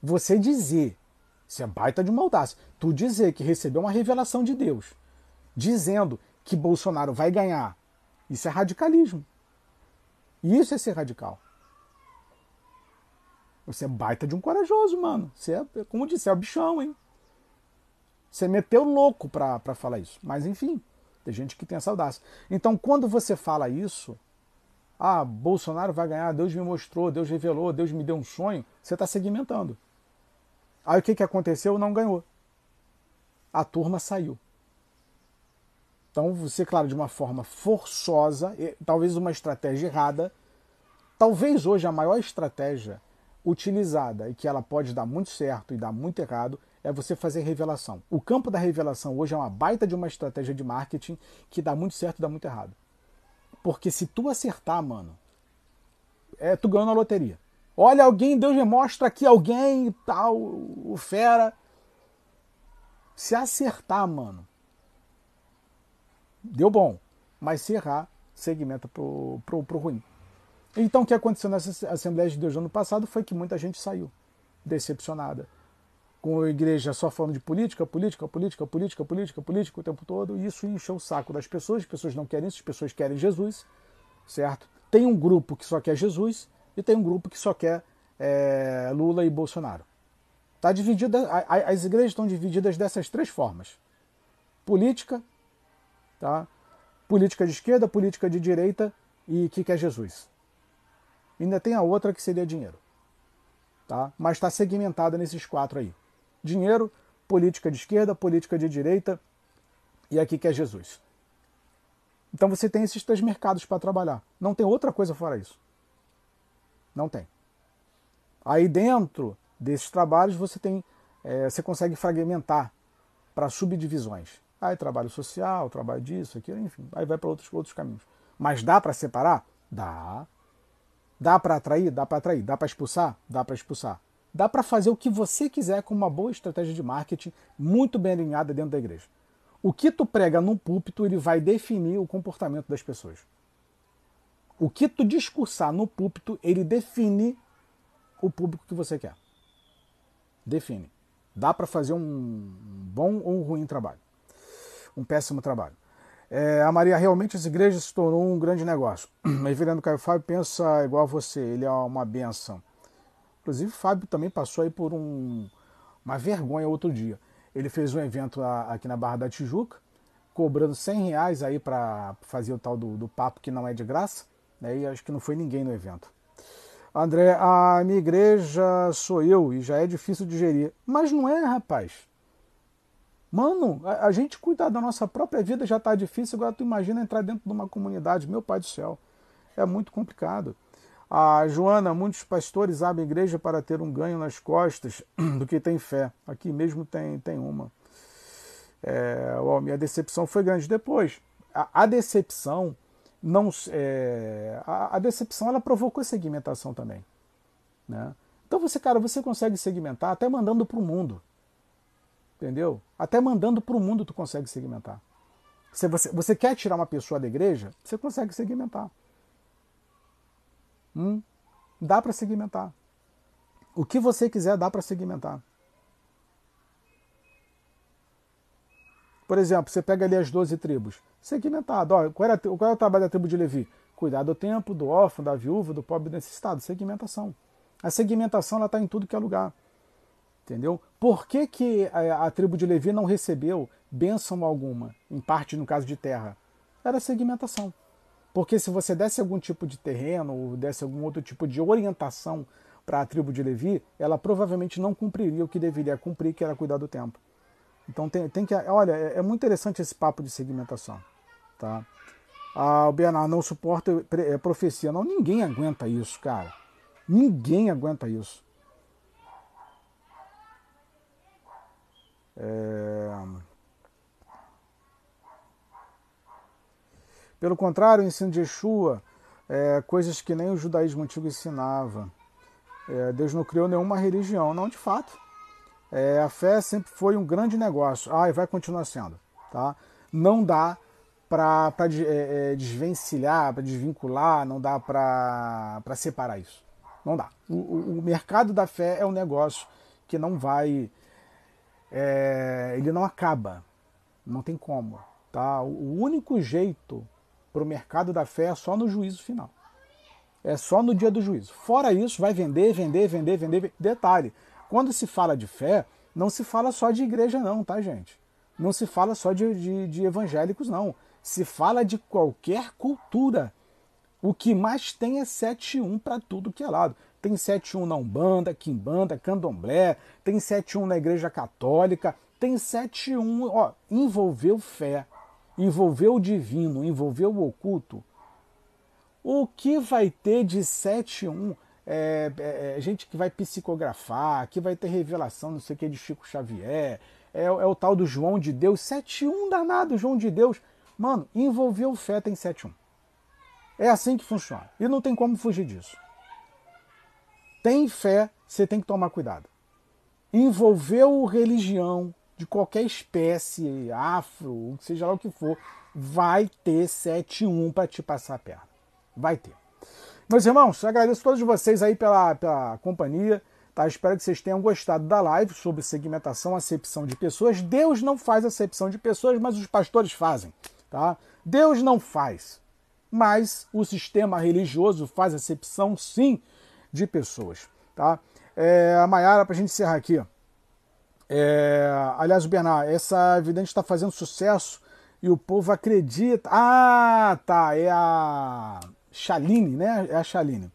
Speaker 1: Você dizer, isso é baita de maldade, tu dizer que recebeu uma revelação de Deus, dizendo que Bolsonaro vai ganhar, isso é radicalismo. Isso é ser radical. Você é baita de um corajoso, mano. Você é, como disse, é o bichão, hein? Você meteu louco pra, pra falar isso. Mas enfim, tem gente que tem essa audácia. Então, quando você fala isso, ah, Bolsonaro vai ganhar, Deus me mostrou, Deus revelou, Deus me deu um sonho, você está segmentando. Aí o que, que aconteceu? Não ganhou. A turma saiu. Então, você, claro, de uma forma forçosa, talvez uma estratégia errada, talvez hoje a maior estratégia utilizada e que ela pode dar muito certo e dar muito errado é você fazer revelação. O campo da revelação hoje é uma baita de uma estratégia de marketing que dá muito certo e dá muito errado. Porque se tu acertar, mano, é, tu ganhou na loteria. Olha, alguém, Deus me mostra aqui alguém tal, o fera. Se acertar, mano, deu bom. Mas se errar, segmenta pro, pro ruim. Então o que aconteceu nessa Assembleia de Deus do ano passado foi que muita gente saiu decepcionada com a igreja só falando de política, política, política, política, política, política o tempo todo, e isso encheu o saco das pessoas, as pessoas não querem isso, as pessoas querem Jesus, certo? Tem um grupo que só quer Jesus e tem um grupo que só quer é, Lula e Bolsonaro. Tá dividida, as igrejas estão divididas dessas três formas: política, tá? política de esquerda, política de direita e que quer Jesus. Ainda tem a outra que seria dinheiro. Tá? Mas está segmentada nesses quatro aí dinheiro, política de esquerda, política de direita e aqui que é Jesus. Então você tem esses três mercados para trabalhar. Não tem outra coisa fora isso. Não tem. Aí dentro desses trabalhos você tem, é, você consegue fragmentar para subdivisões. Aí trabalho social, trabalho disso, aquilo, enfim, aí vai para outros, outros caminhos. Mas dá para separar? Dá. Dá para atrair? Dá para atrair. Dá para expulsar? Dá para expulsar dá para fazer o que você quiser com uma boa estratégia de marketing muito bem alinhada dentro da igreja. O que tu prega no púlpito, ele vai definir o comportamento das pessoas. O que tu discursar no púlpito, ele define o público que você quer. Define. Dá para fazer um bom ou um ruim trabalho. Um péssimo trabalho. É, a Maria, realmente as igrejas se tornou um grande negócio. O reverendo Caio Fábio pensa igual a você, ele é uma benção. Inclusive, Fábio também passou aí por um, uma vergonha outro dia. Ele fez um evento aqui na Barra da Tijuca, cobrando 100 reais aí para fazer o tal do, do papo que não é de graça, né? e acho que não foi ninguém no evento. André, a minha igreja sou eu e já é difícil de gerir. Mas não é, rapaz. Mano, a, a gente cuidar da nossa própria vida já está difícil, agora tu imagina entrar dentro de uma comunidade, meu pai do céu. É muito complicado. A Joana, muitos pastores abrem igreja para ter um ganho nas costas do que tem fé. Aqui mesmo tem, tem uma. É, ó, minha decepção foi grande. Depois, a, a decepção não é, a, a, decepção ela provocou segmentação também. Né? Então você, cara, você consegue segmentar até mandando para o mundo. Entendeu? Até mandando para o mundo tu consegue segmentar. Se você, você quer tirar uma pessoa da igreja, você consegue segmentar. Hum, dá para segmentar. O que você quiser dá para segmentar. Por exemplo, você pega ali as 12 tribos. Segmentado. Ó, qual, era, qual é o trabalho da tribo de Levi? Cuidar do tempo, do órfão, da viúva, do pobre necessitado. Segmentação. A segmentação está em tudo que é lugar. Entendeu? Por que, que a, a, tribo de Levi não recebeu bênção alguma, em parte no caso de terra? Era segmentação. Porque se você desse algum tipo de terreno ou desse algum outro tipo de orientação para a tribo de Levi, ela provavelmente não cumpriria o que deveria cumprir, que era cuidar do templo. Então tem, tem que. Olha, é, é muito interessante esse papo de segmentação. Tá? Ah, o Bernardo não suporta é, profecia. Não, ninguém aguenta isso, cara. Ninguém aguenta isso. É... Pelo contrário, o ensino de Yeshua, é, coisas que nem o judaísmo antigo ensinava. É, Deus não criou nenhuma religião. Não, de fato. É, a fé sempre foi um grande negócio. Ah, e vai continuar sendo. Tá? Não dá para é, é, desvencilhar, para desvincular, não dá para separar isso. Não dá. O, o, o, mercado da fé é um negócio que não vai. É, ele não acaba. Não tem como. Tá? O único jeito para o mercado da fé é só no juízo final. É só no dia do juízo. Fora isso, vai vender, vender, vender, vender. Detalhe: quando se fala de fé, não se fala só de igreja, não, tá, gente? Não se fala só de, de, de evangélicos, não. Se fala de qualquer cultura. O que mais tem é 7-1 para tudo que é lado. Tem 7-1 na Umbanda, Quimbanda, Candomblé, tem 7-1 na Igreja Católica, tem 7-1, ó, envolveu fé, envolveu o divino, envolveu o oculto. O que vai ter de 7-1? É, é, é, gente que vai psicografar, que vai ter revelação, não sei o que, de Chico Xavier, é, é o tal do João de Deus, 7-1 danado, João de Deus. Mano, envolveu fé tem 7-1. É assim que funciona. E não tem como fugir disso. Tem fé, você tem que tomar cuidado. Envolveu religião de qualquer espécie, afro, seja lá o que for, vai ter 7-1 para te passar a perna. Vai ter. Meus irmãos, agradeço a todos vocês aí pela, pela companhia. Tá? Espero que vocês tenham gostado da live sobre segmentação, acepção de pessoas. Deus não faz acepção de pessoas, mas os pastores fazem. Tá? Deus não faz mas o sistema religioso faz acepção, sim, de pessoas. Tá? É, a Maiara, para a gente encerrar aqui. É, aliás, o Bernard, essa evidente está fazendo sucesso e o povo acredita. Ah, tá, é a Chaline, né? É a Chaline.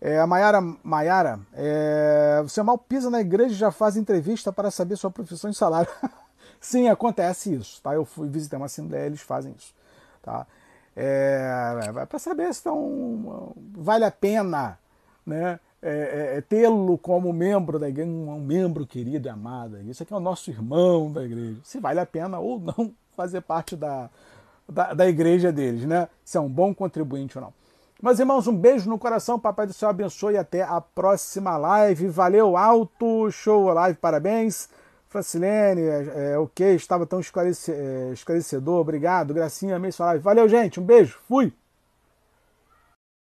Speaker 1: É, a Maiara, Maiara é, você mal pisa na igreja e já faz entrevista para saber sua profissão e salário. Sim, acontece isso, tá? Eu fui visitar uma assembleia, eles fazem isso, tá? é, para saber se tão, vale a pena né, é, é, é, tê-lo como membro da igreja, um, um, membro querido e amado. Isso aqui é o nosso irmão da igreja. Se vale a pena ou não fazer parte da, da, da igreja deles, né? Se é um bom contribuinte ou não. Meus irmãos, um beijo no coração, Papai do Céu abençoe até a próxima live. Valeu, alto, show live, parabéns. Francilene, é, é, ok, estava tão esclarece, é, esclarecedor, obrigado, gracinha, abençoado. Valeu, gente, um beijo, fui!